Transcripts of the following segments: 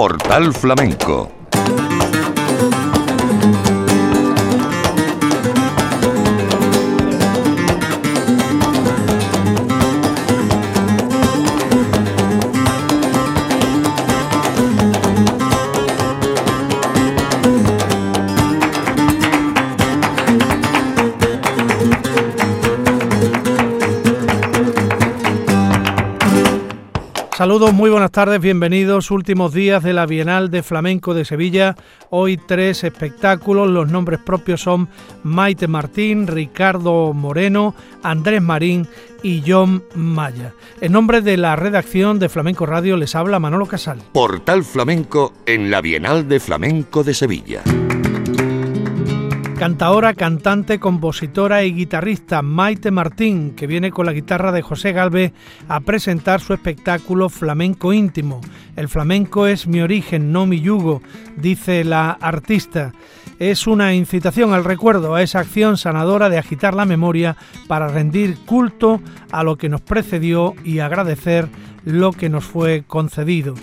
Portal Flamenco Saludos, muy buenas tardes, bienvenidos. Últimos días de la Bienal de Flamenco de Sevilla. Hoy tres espectáculos. Los nombres propios son Maite Martín, Ricardo Moreno, Andrés Marín y John Maya. En nombre de la redacción de Flamenco Radio les habla Manolo Casal. Portal Flamenco en la Bienal de Flamenco de Sevilla. Cantaora, cantante, compositora y guitarrista Maite Martín, que viene con la guitarra de José Galvez a presentar su espectáculo Flamenco íntimo. El flamenco es mi origen, no mi yugo, dice la artista. Es una incitación al recuerdo, a esa acción sanadora de agitar la memoria para rendir culto a lo que nos precedió y agradecer lo que nos fue concedido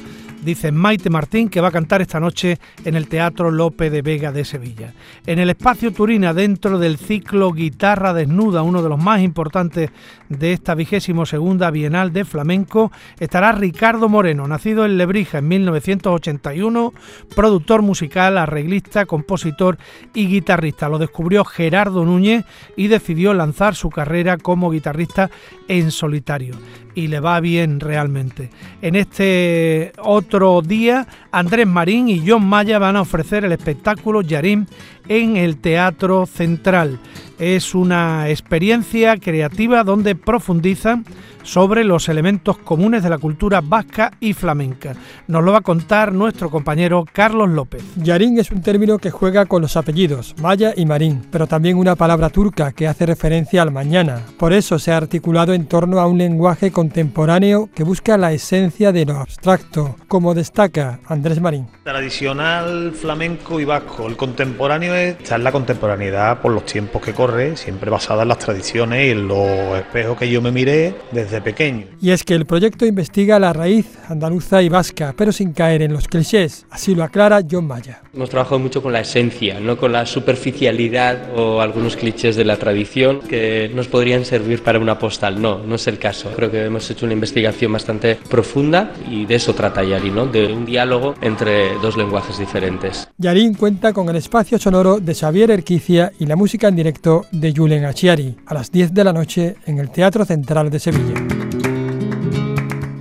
dice Maite Martín, que va a cantar esta noche en el Teatro Lope de Vega de Sevilla. En el espacio Turina, dentro del ciclo Guitarra Desnuda, uno de los más importantes de esta vigésimo segunda Bienal de Flamenco, estará Ricardo Moreno, nacido en Lebrija en 1981, productor musical, arreglista, compositor y guitarrista. Lo descubrió Gerardo Núñez y decidió lanzar su carrera como guitarrista en solitario y le va bien realmente. En este otro día, Andrés Marín y John Maya van a ofrecer el espectáculo Yarim en el Teatro Central. Es una experiencia creativa donde profundizan sobre los elementos comunes de la cultura vasca y flamenca. Nos lo va a contar nuestro compañero Carlos López. Yarín es un término que juega con los apellidos, Maya y Marín, pero también una palabra turca que hace referencia al mañana. Por eso se ha articulado en torno a un lenguaje contemporáneo que busca la esencia de lo abstracto, como destaca Andrés Marín. Tradicional flamenco y vasco. El contemporáneo es en la contemporaneidad por los tiempos que corre, siempre basada en las tradiciones y en los espejos que yo me miré desde pequeño. Y es que el proyecto investiga la raíz andaluza y vasca, pero sin caer en los clichés, así lo aclara John Maya. Hemos trabajado mucho con la esencia, no con la superficialidad o algunos clichés de la tradición que nos podrían servir para una postal. No, no es el caso. Creo que hemos hecho una investigación bastante profunda y de eso trata Yari, ¿no? de un diálogo entre dos lenguajes diferentes. Yarín cuenta con el espacio sonoro de Xavier Erquicia y la música en directo de Julen Achiari a las 10 de la noche en el Teatro Central de Sevilla.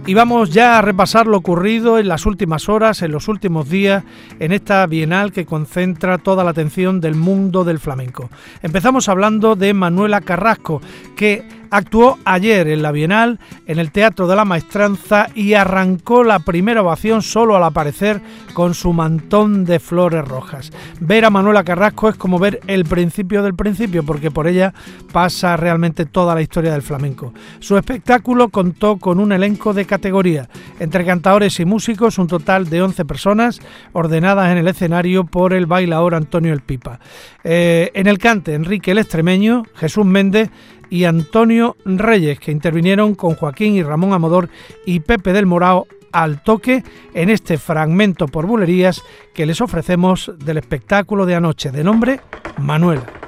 Y vamos ya a repasar lo ocurrido en las últimas horas, en los últimos días, en esta bienal que concentra toda la atención del mundo del flamenco. Empezamos hablando de Manuela Carrasco, que Actuó ayer en la Bienal en el Teatro de la Maestranza y arrancó la primera ovación solo al aparecer con su mantón de flores rojas. Ver a Manuela Carrasco es como ver el principio del principio porque por ella pasa realmente toda la historia del flamenco. Su espectáculo contó con un elenco de categoría, entre cantadores y músicos, un total de 11 personas ordenadas en el escenario por el bailador Antonio El Pipa. Eh, en el cante, Enrique el Extremeño, Jesús Méndez y Antonio Reyes, que intervinieron con Joaquín y Ramón Amodor y Pepe del Morao al toque en este fragmento por bulerías que les ofrecemos del espectáculo de anoche de nombre Manuela.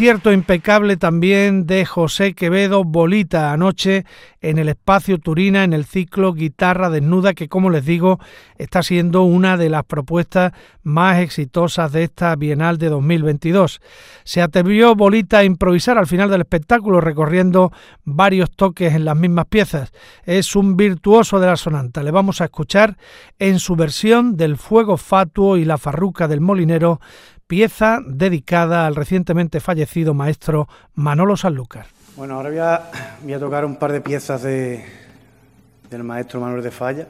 Concierto impecable también de José Quevedo Bolita anoche en el espacio Turina en el ciclo Guitarra Desnuda que como les digo está siendo una de las propuestas más exitosas de esta Bienal de 2022. Se atrevió Bolita a improvisar al final del espectáculo recorriendo varios toques en las mismas piezas. Es un virtuoso de la sonanta. Le vamos a escuchar en su versión del Fuego Fatuo y la Farruca del Molinero pieza dedicada al recientemente fallecido maestro Manolo Sanlúcar. Bueno, ahora voy a, tocar un par de piezas de, del maestro Manuel de Falla,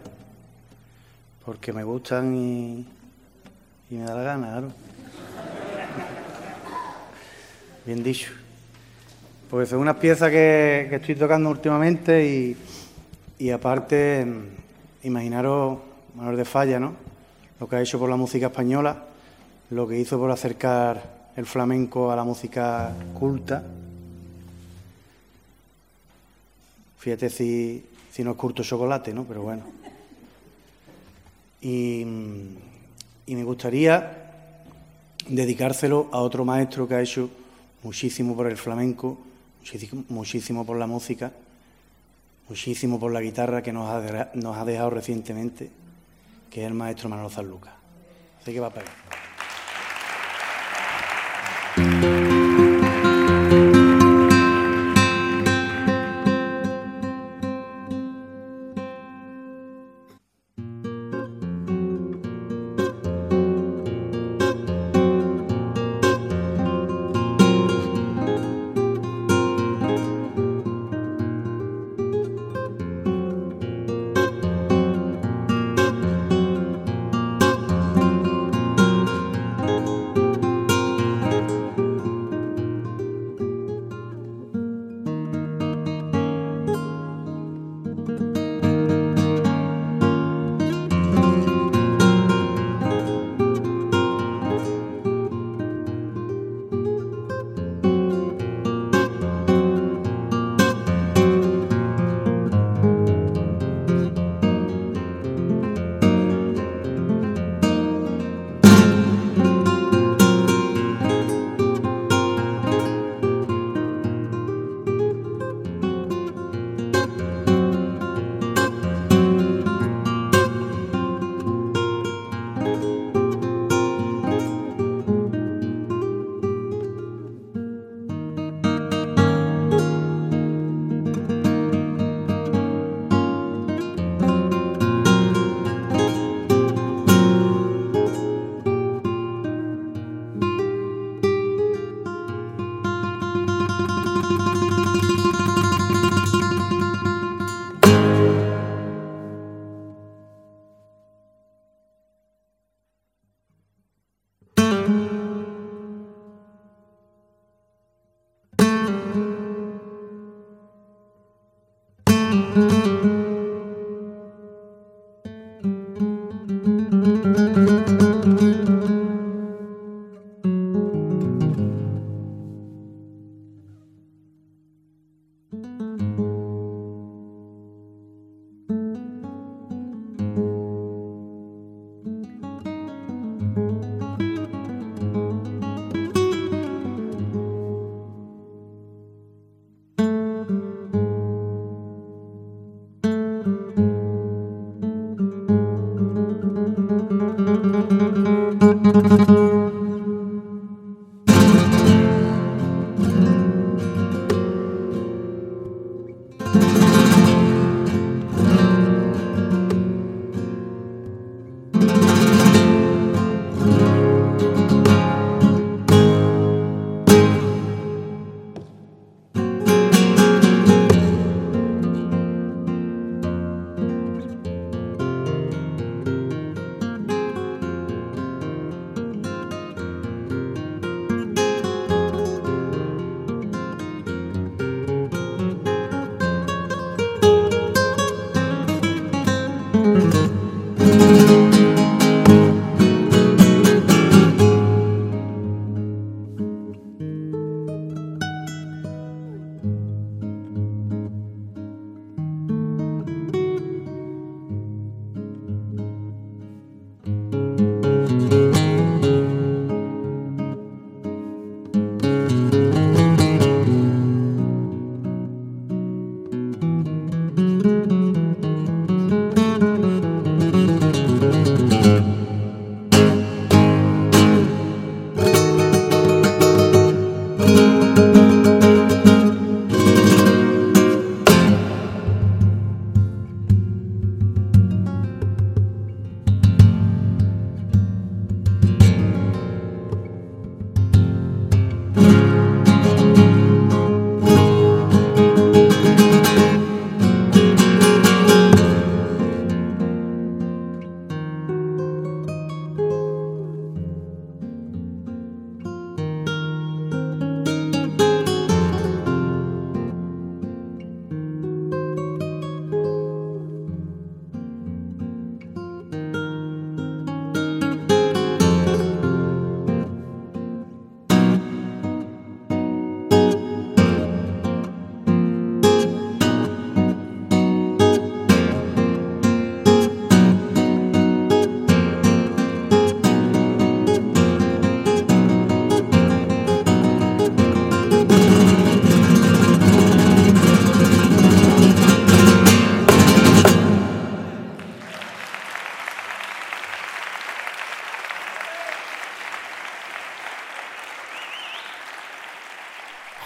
porque me gustan y, me da la gana, claro. Bien dicho. Pues son unas piezas que, estoy tocando últimamente y, y aparte, imaginaros Manuel de Falla, ¿no? Lo que ha hecho por la música española lo que hizo por acercar el flamenco a la música culta. Fíjate si, si no es curto chocolate, ¿no? Pero bueno. Y, y me gustaría dedicárselo a otro maestro que ha hecho muchísimo por el flamenco, muchísimo, por la música, muchísimo por la guitarra que nos ha, nos ha dejado recientemente, que es el maestro Manolo Zanluca. Así que va a pegar.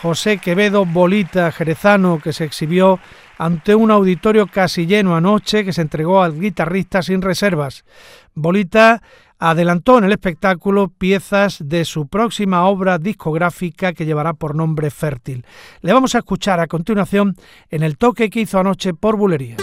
José Quevedo Bolita Jerezano, que se exhibió ante un auditorio casi lleno anoche, que se entregó al guitarrista sin reservas. Bolita adelantó en el espectáculo piezas de su próxima obra discográfica que llevará por nombre Fértil. Le vamos a escuchar a continuación en el toque que hizo anoche por Bulerías.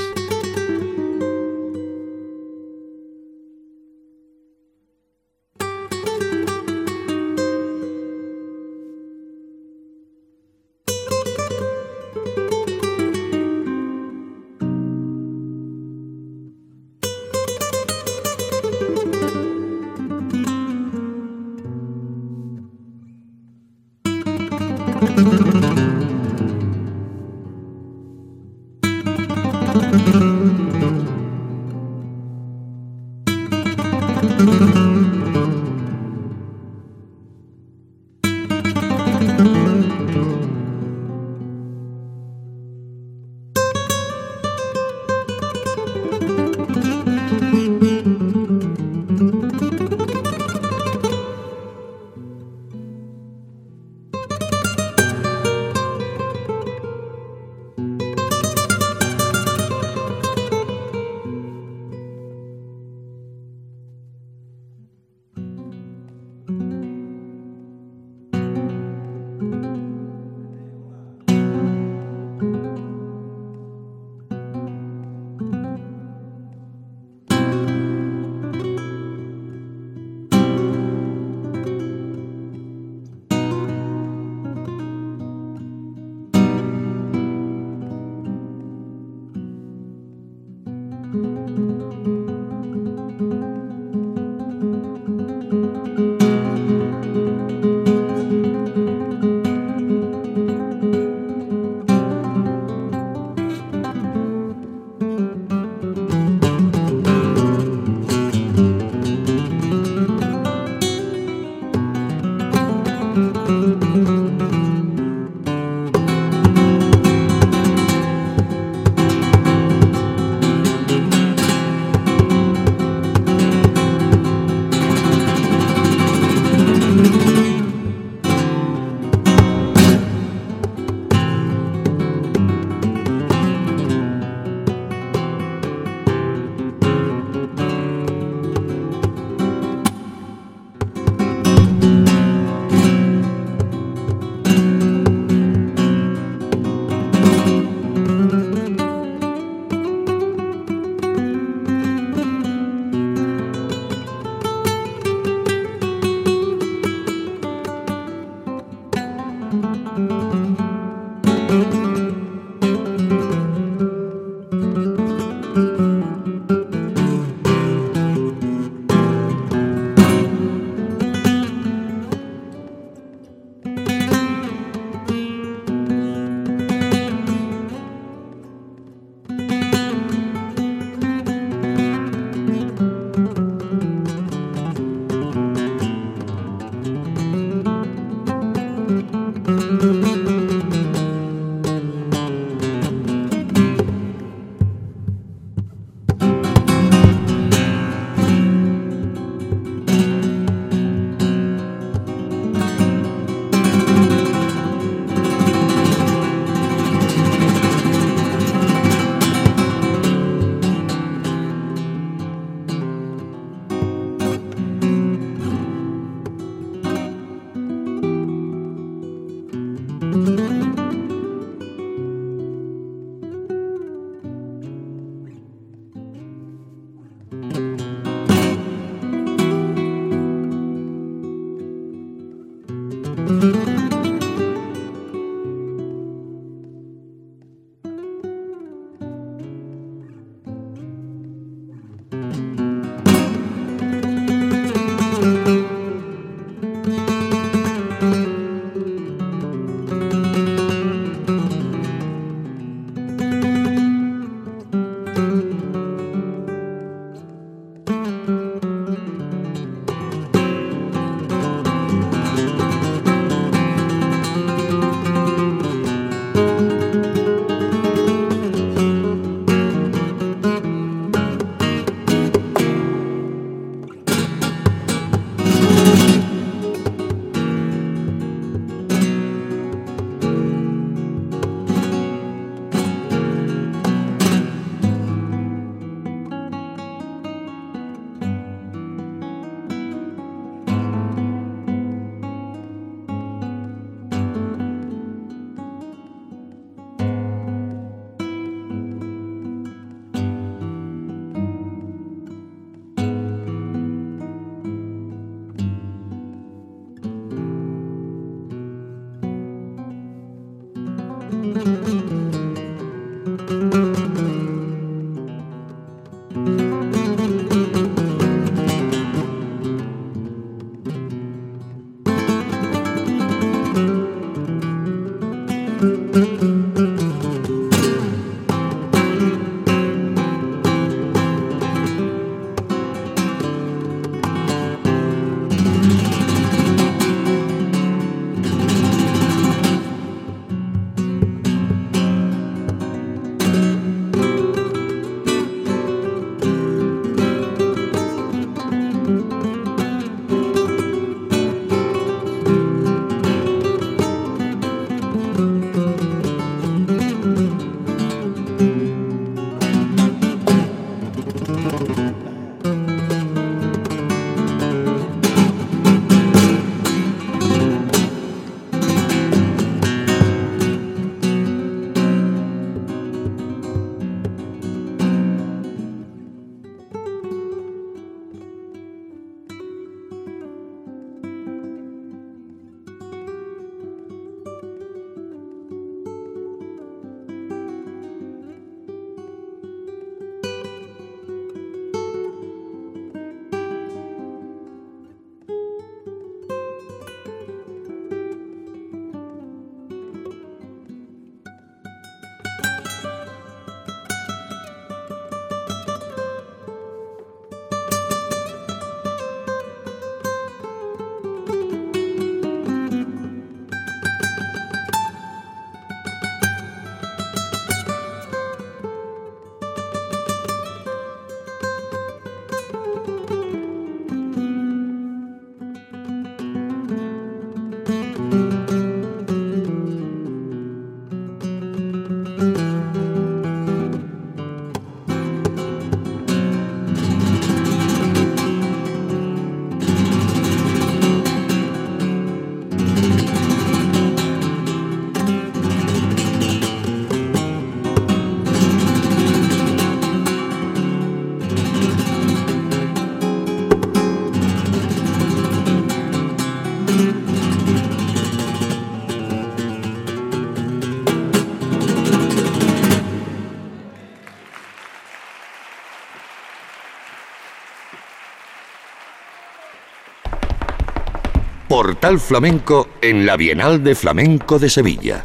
Portal Flamenco en la Bienal de Flamenco de Sevilla.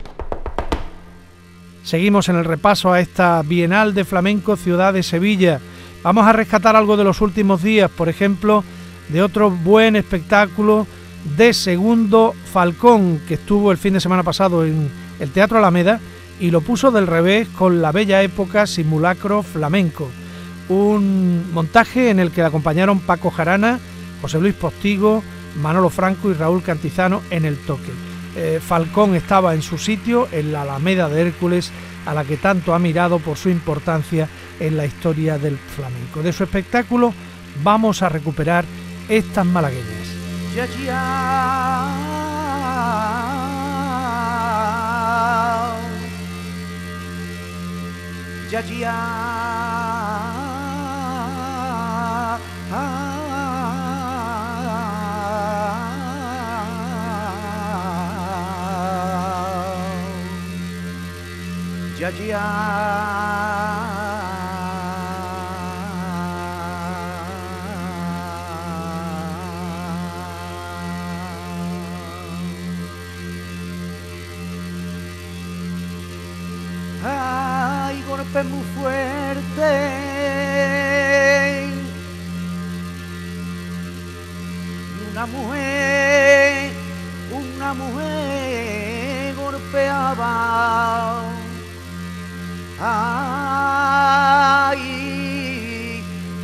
Seguimos en el repaso a esta Bienal de Flamenco Ciudad de Sevilla. Vamos a rescatar algo de los últimos días, por ejemplo, de otro buen espectáculo de Segundo Falcón, que estuvo el fin de semana pasado en el Teatro Alameda y lo puso del revés con la bella época simulacro flamenco. Un montaje en el que acompañaron Paco Jarana, José Luis Postigo, Manolo Franco y Raúl Cantizano en el toque. Eh, Falcón estaba en su sitio, en la Alameda de Hércules, a la que tanto ha mirado por su importancia en la historia del flamenco. De su espectáculo vamos a recuperar estas malagueñas. ya Ay, golpe muy fuerte. Una mujer, una mujer golpeaba Ay,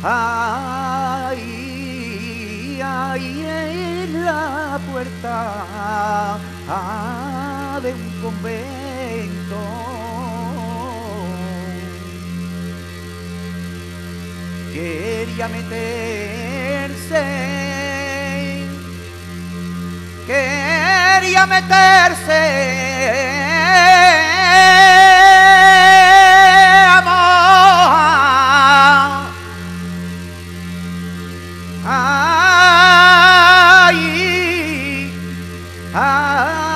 ay, ay, en la puerta de un convento. Quería meterse, quería meterse. ay, ay.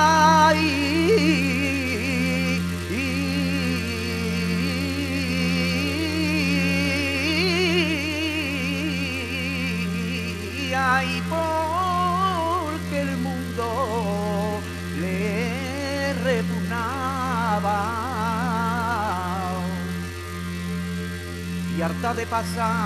Ay, porque el mundo le repugnaba y harta de pasar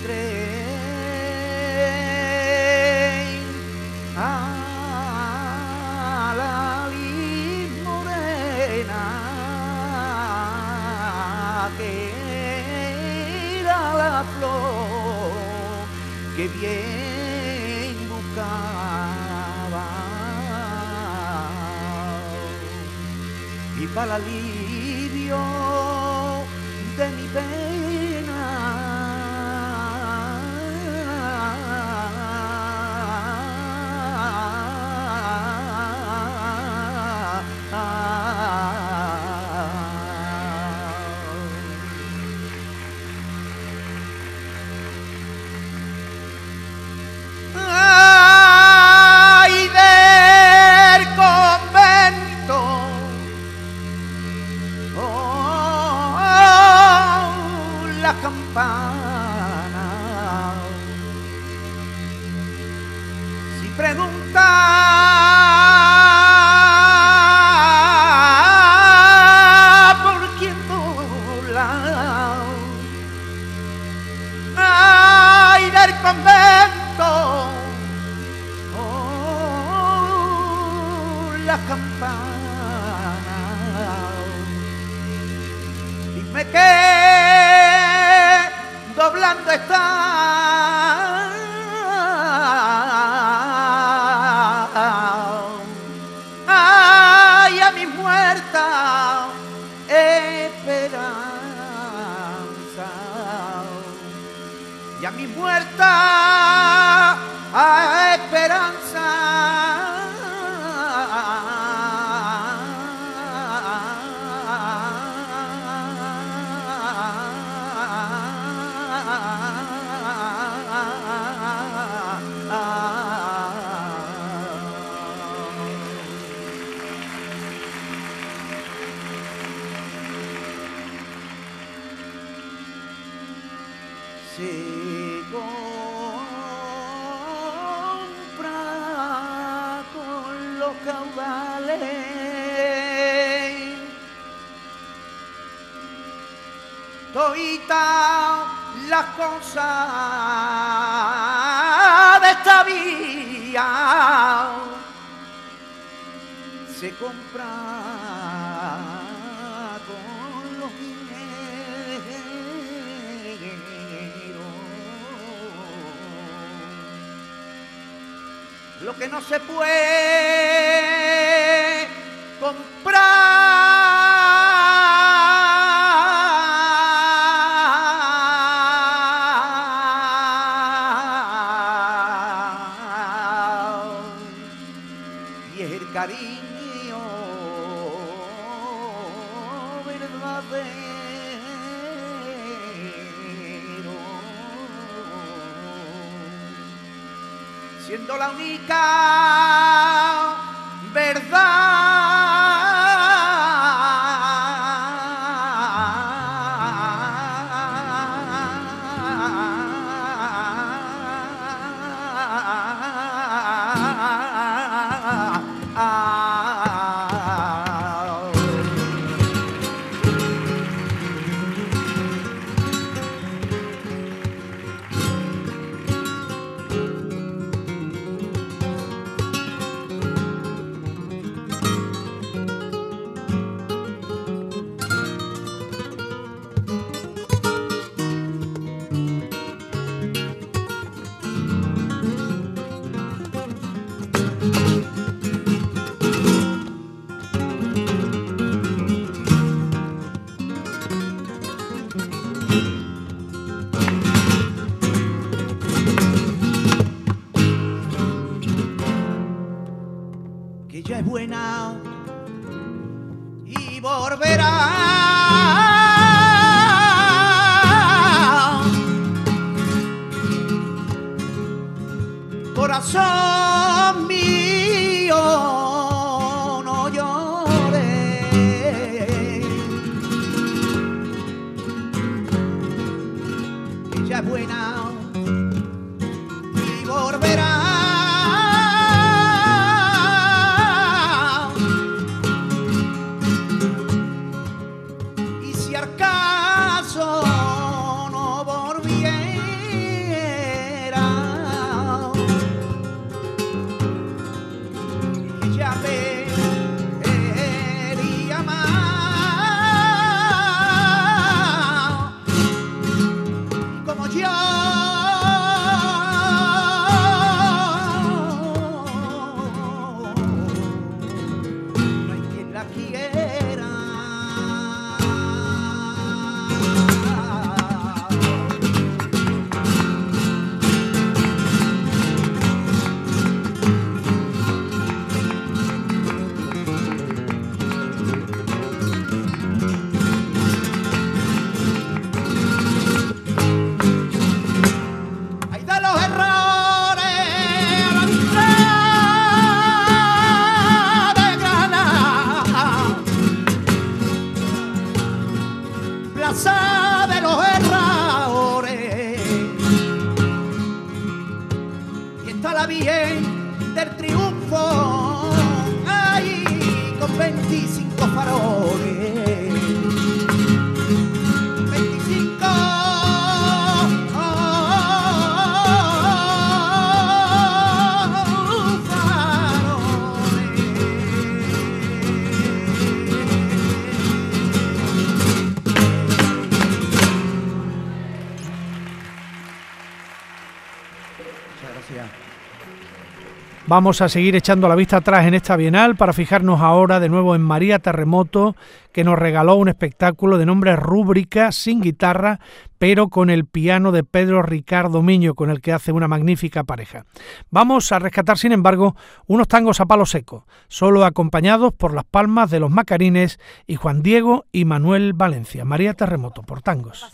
encontré a la morena que era la flor que bien buscaba. Y para alivio se puede. Ella Vamos a seguir echando la vista atrás en esta bienal para fijarnos ahora de nuevo en María Terremoto, que nos regaló un espectáculo de nombre Rúbrica sin guitarra, pero con el piano de Pedro Ricardo Miño, con el que hace una magnífica pareja. Vamos a rescatar, sin embargo, unos tangos a palo seco, solo acompañados por las palmas de los Macarines y Juan Diego y Manuel Valencia. María Terremoto por tangos.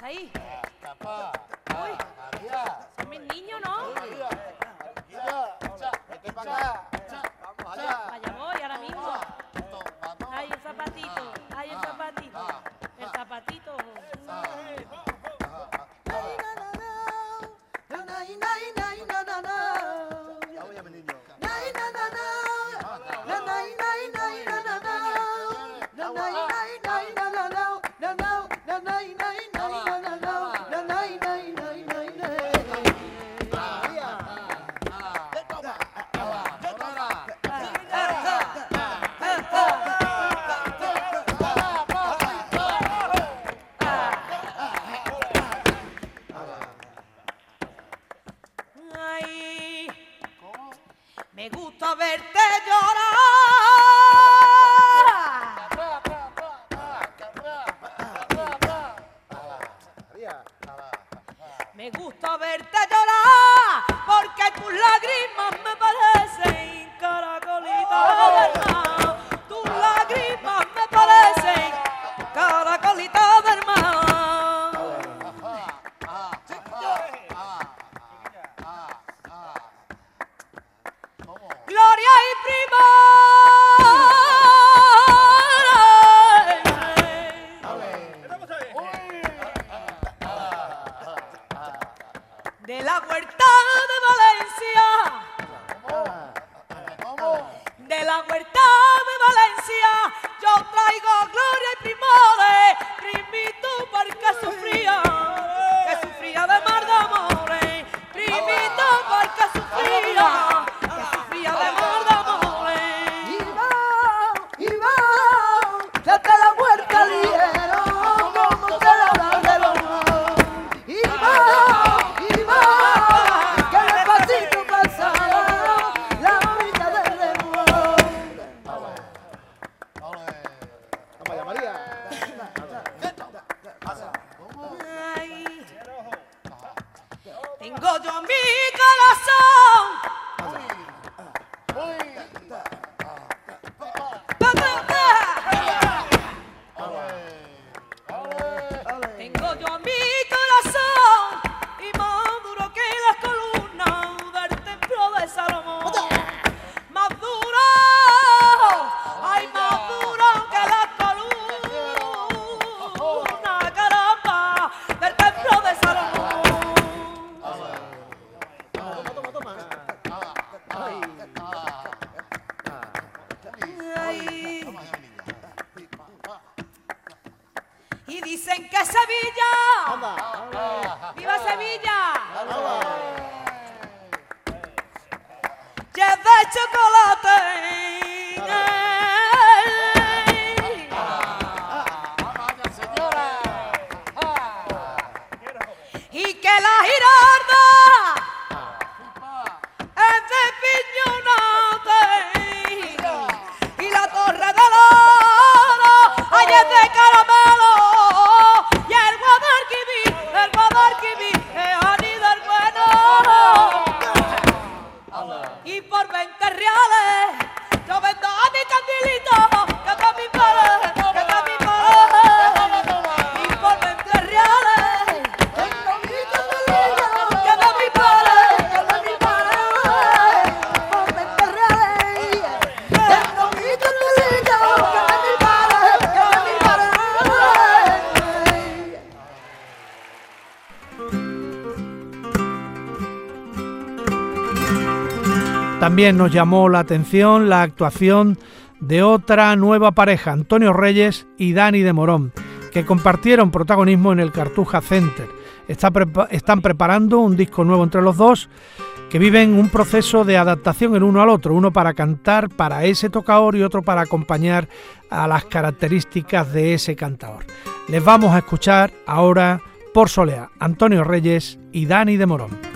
Engollo mi corazón. También nos llamó la atención la actuación de otra nueva pareja, Antonio Reyes y Dani de Morón, que compartieron protagonismo en el Cartuja Center. están preparando un disco nuevo entre los dos que viven un proceso de adaptación el uno al otro, uno para cantar para ese tocador y otro para acompañar a las características de ese cantador. Les vamos a escuchar ahora por Solea, Antonio Reyes y Dani de Morón.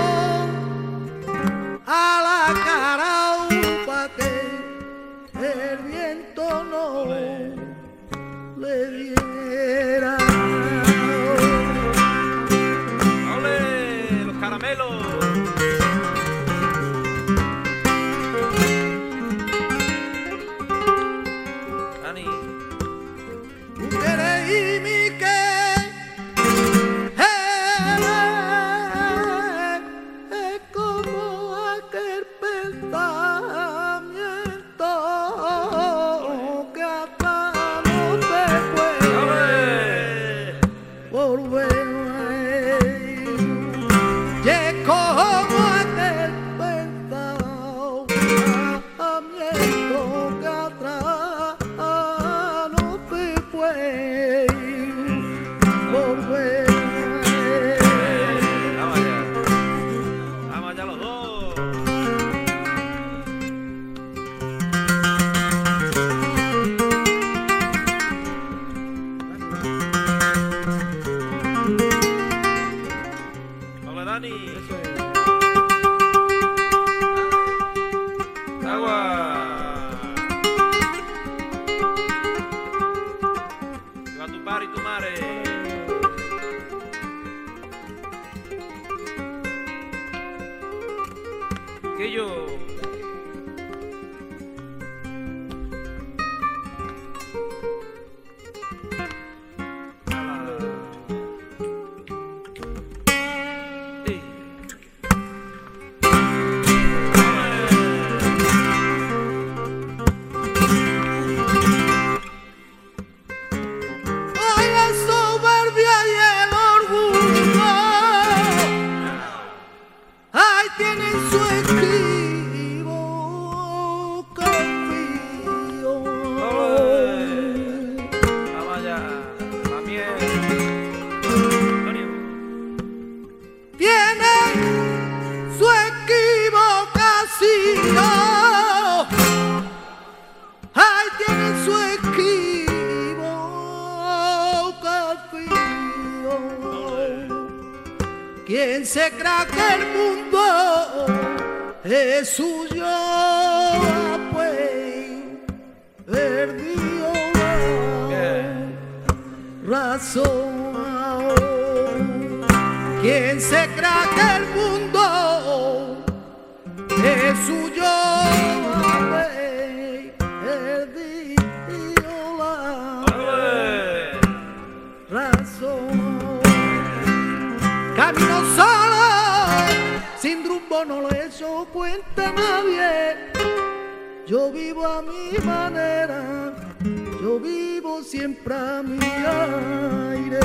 siempre a mi aire.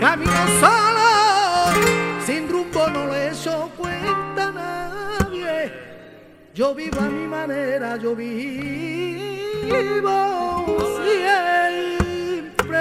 Camino solo sin rumbo no le echo cuenta nadie. Yo vivo a mi manera yo vivo siempre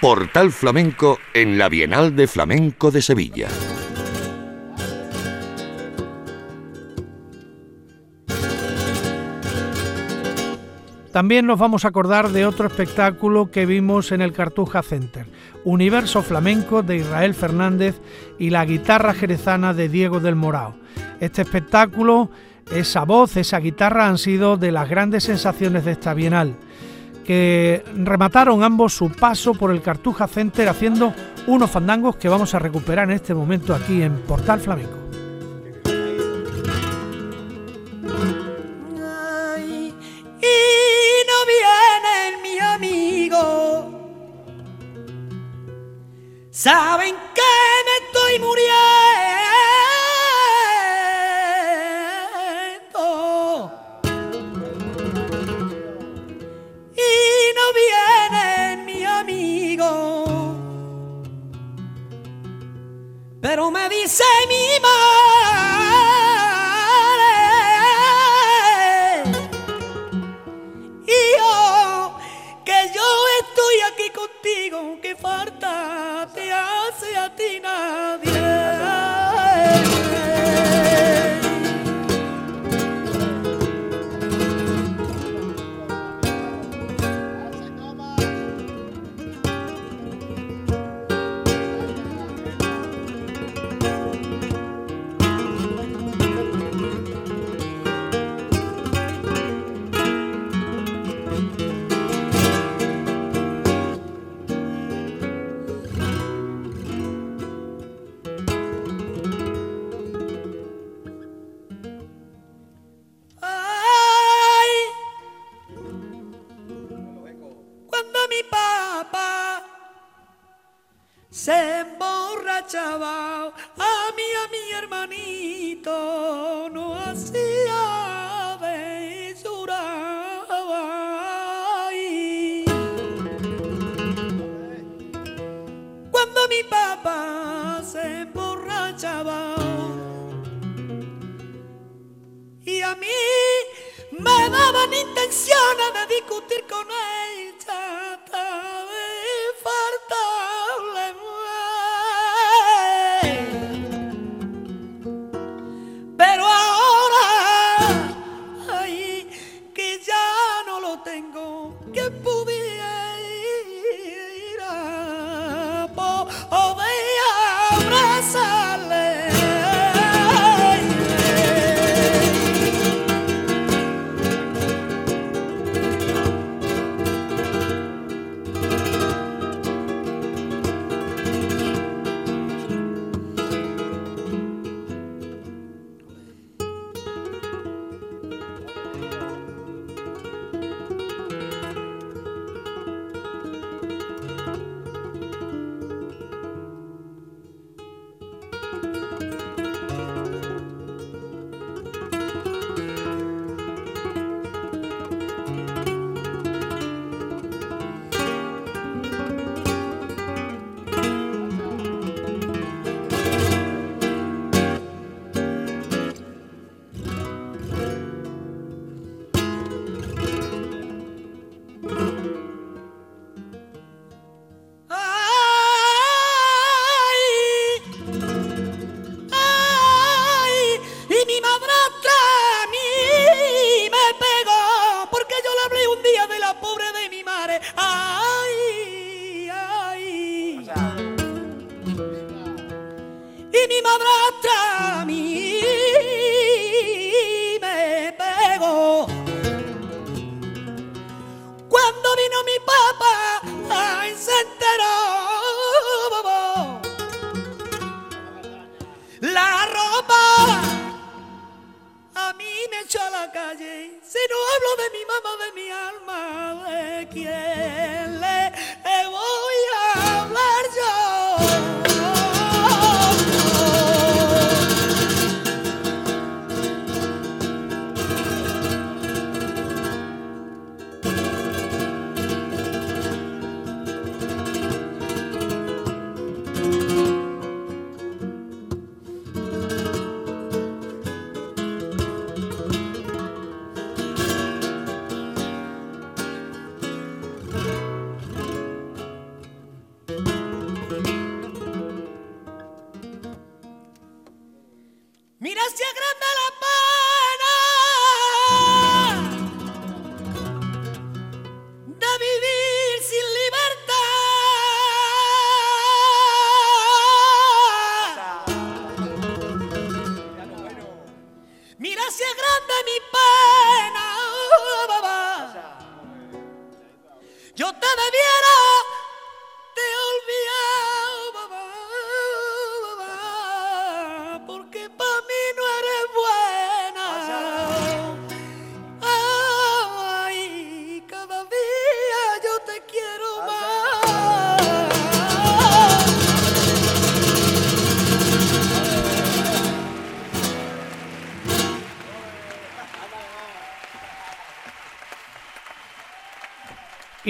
Portal Flamenco en la Bienal de Flamenco de Sevilla. También nos vamos a acordar de otro espectáculo que vimos en el Cartuja Center, Universo Flamenco de Israel Fernández y la guitarra jerezana de Diego del Morao. Este espectáculo, esa voz, esa guitarra han sido de las grandes sensaciones de esta Bienal, que remataron ambos su paso por el Cartuja Center haciendo unos fandangos que vamos a recuperar en este momento aquí en Portal Flamenco. Y no mi amigo. Saben que me estoy muriendo. Pero me dice mi madre y yo que yo estoy aquí contigo, que falta te hace a ti nadie.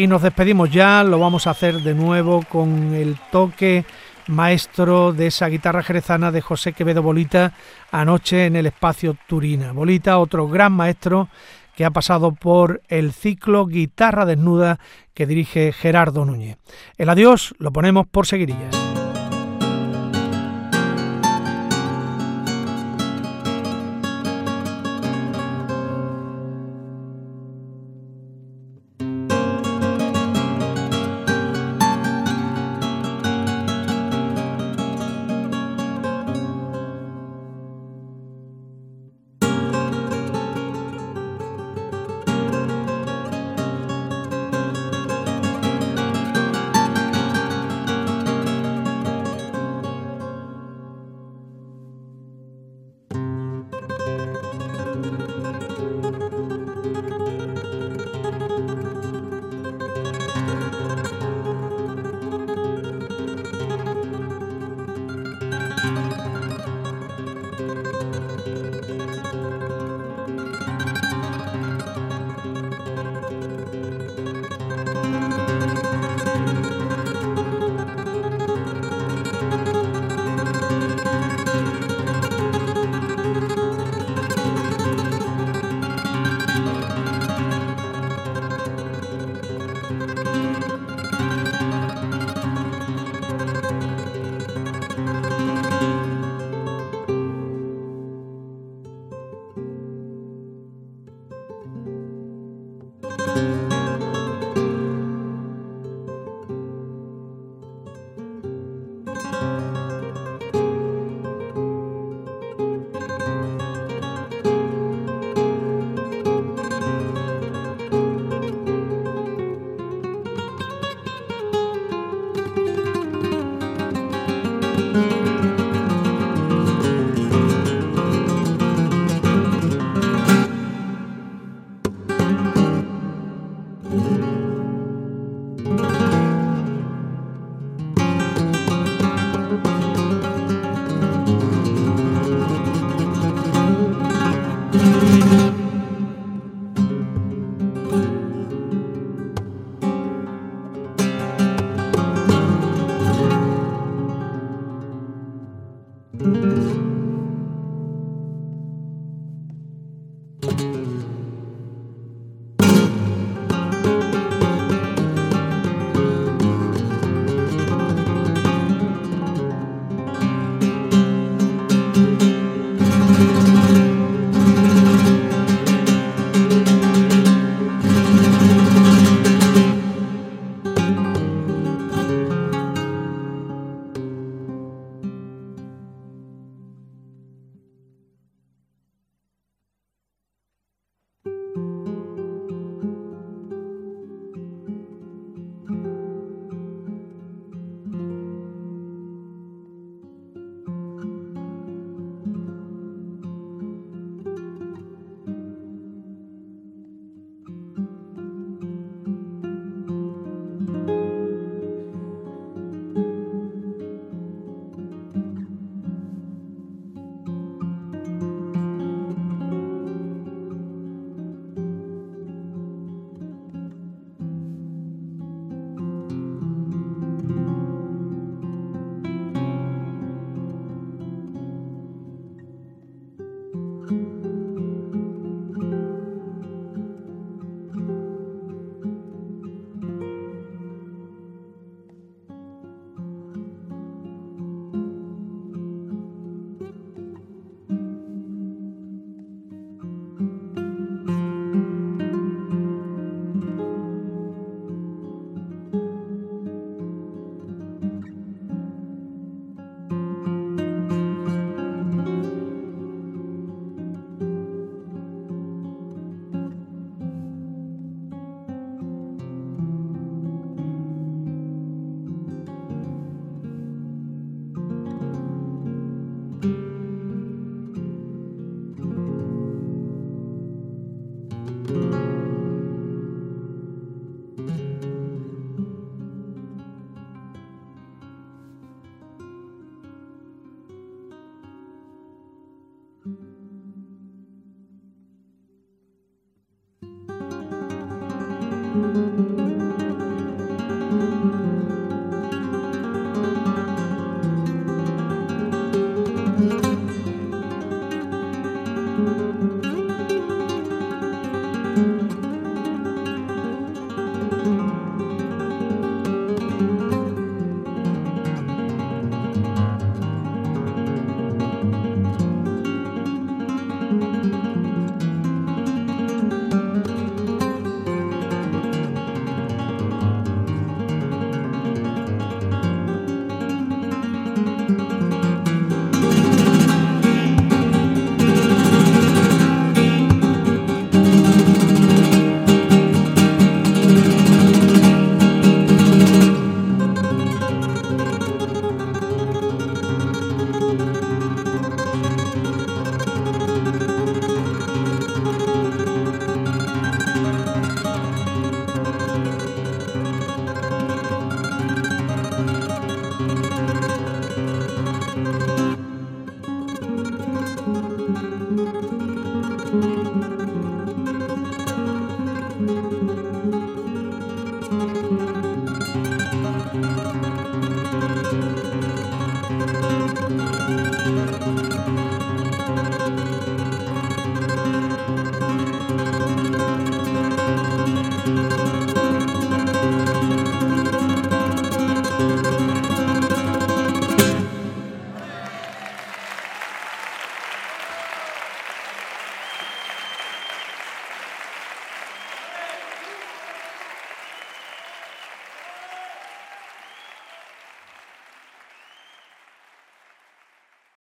Y nos despedimos ya, lo vamos a hacer de nuevo con el toque maestro de esa guitarra jerezana de José Quevedo Bolita anoche en el espacio Turina. Bolita, otro gran maestro que ha pasado por el ciclo Guitarra Desnuda que dirige Gerardo Núñez. El adiós lo ponemos por seguirillas.